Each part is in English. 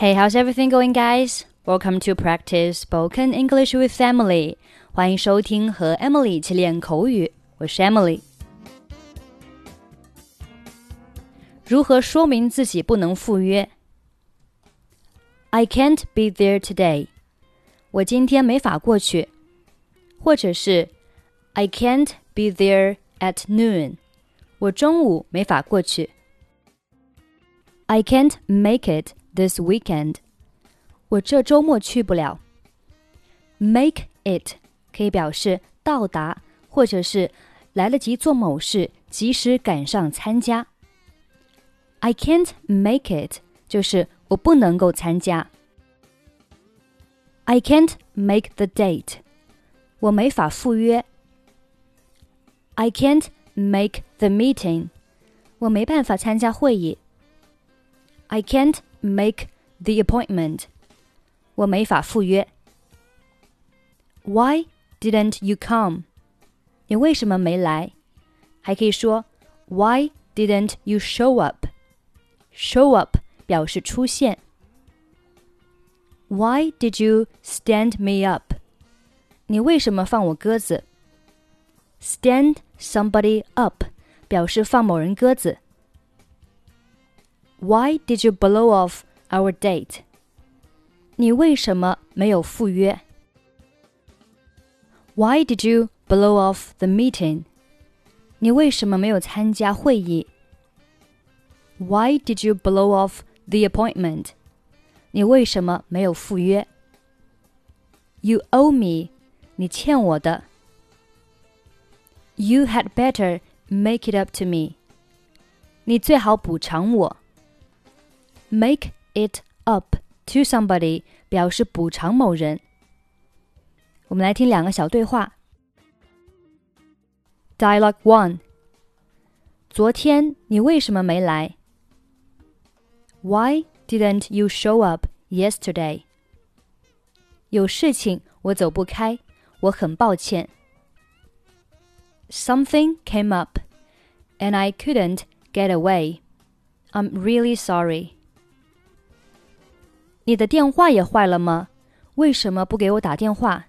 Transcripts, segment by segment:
Hey, how's everything going, guys? Welcome to practice spoken English with Emily. 欢迎收听和 Emily 一起练口语，我是 Emily。如何说明自己不能赴约？I can't be there today. 我今天没法过去，或者是 I can't be there at noon. 我中午没法过去。I can't make it this weekend. 我这周末去不了。Make it 可以表示到达，或者是来得及做某事，及时赶上参加。I can't make it 就是我不能够参加。I can't make the date，我没法赴约。I can't make the meeting，我没办法参加会议。 I can't make the appointment，我没法赴约。Why didn't you come？你为什么没来？还可以说 Why didn't you show up？Show up 表示出现。Why did you stand me up？你为什么放我鸽子？Stand somebody up 表示放某人鸽子。 Why did you blow off our date？你为什么没有赴约？Why did you blow off the meeting？你为什么没有参加会议？Why did you blow off the appointment？你为什么没有赴约？You owe me，你欠我的。You had better make it up to me，你最好补偿我。 Make it up to somebody 表示补偿某人。我们来听两个小对话。Dialogue one。昨天你为什么没来？Why didn't you show up yesterday? 有事情我走不开，我很抱歉。Something came up, and I couldn't get away. I'm really sorry. 你的电话也坏了吗？为什么不给我打电话？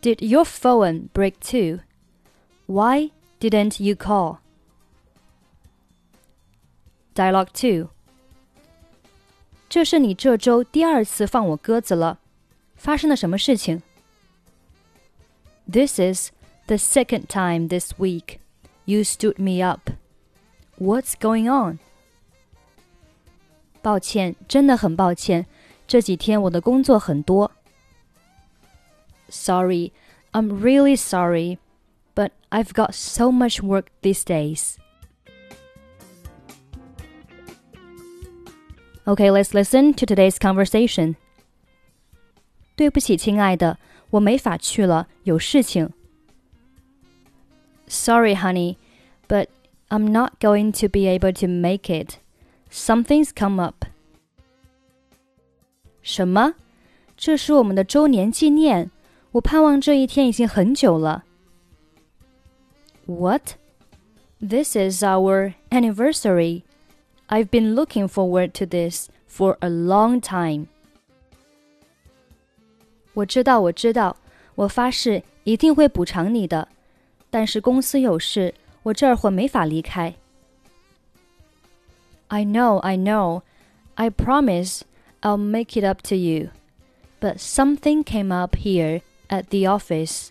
Did your phone break too? Why didn't you call? Dialogue 2这是你这周第二次放我鸽子了，发生了什么事情？This is the second time this week you stood me up. What's going on? 抱歉，真的很抱歉，这几天我的工作很多。Sorry, I'm really sorry, but I've got so much work these days. Okay, let's listen to today's conversation. 对不起，亲爱的，我没法去了，有事情。Sorry, honey, but I'm not going to be able to make it. Something's come up. 什么？这是我们的周年纪念，我盼望这一天已经很久了。What? This is our anniversary. I've been looking forward to this for a long time. 我知道，我知道，我发誓一定会补偿你的。但是公司有事，我这会没法离开。 I know, I know. I promise I'll make it up to you. But something came up here at the office,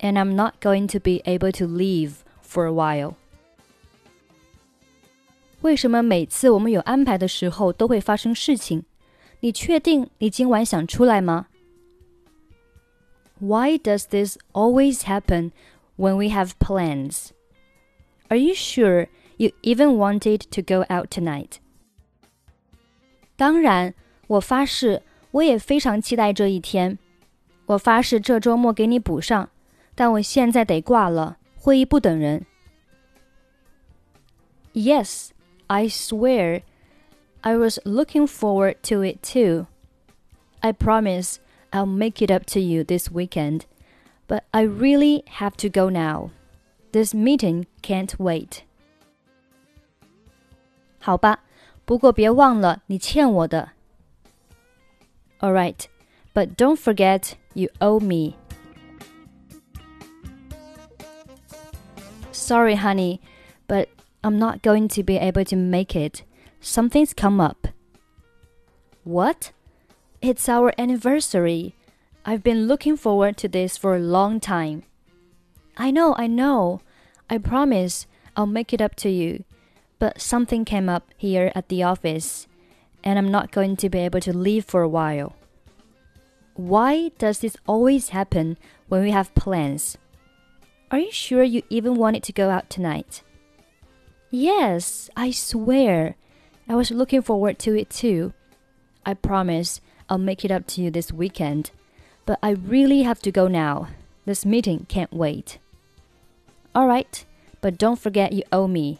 and I'm not going to be able to leave for a while. 为什么每次我们有安排的时候都会发生事情？你确定你今晚想出来吗？Why does this always happen when we have plans? Are you sure you even wanted to go out tonight? 当然，我发誓，我也非常期待这一天。我发誓这周末给你补上，但我现在得挂了，会议不等人。Yes, I swear. I was looking forward to it too. I promise I'll make it up to you this weekend, but I really have to go now. This meeting can't wait. 好吧， 不过别忘了你欠我的。All right, but don't forget you owe me. Sorry, honey, but I'm not going to be able to make it. Something's come up. What? It's our anniversary. I've been looking forward to this for a long time. I know, I know. I promise I'll make it up to you. But something came up here at the office, and I'm not going to be able to leave for a while. Why does this always happen when we have plans? Are you sure you even wanted to go out tonight? Yes, I swear. I was looking forward to it too. I promise I'll make it up to you this weekend. But I really have to go now. This meeting can't wait. Alright, but don't forget you owe me.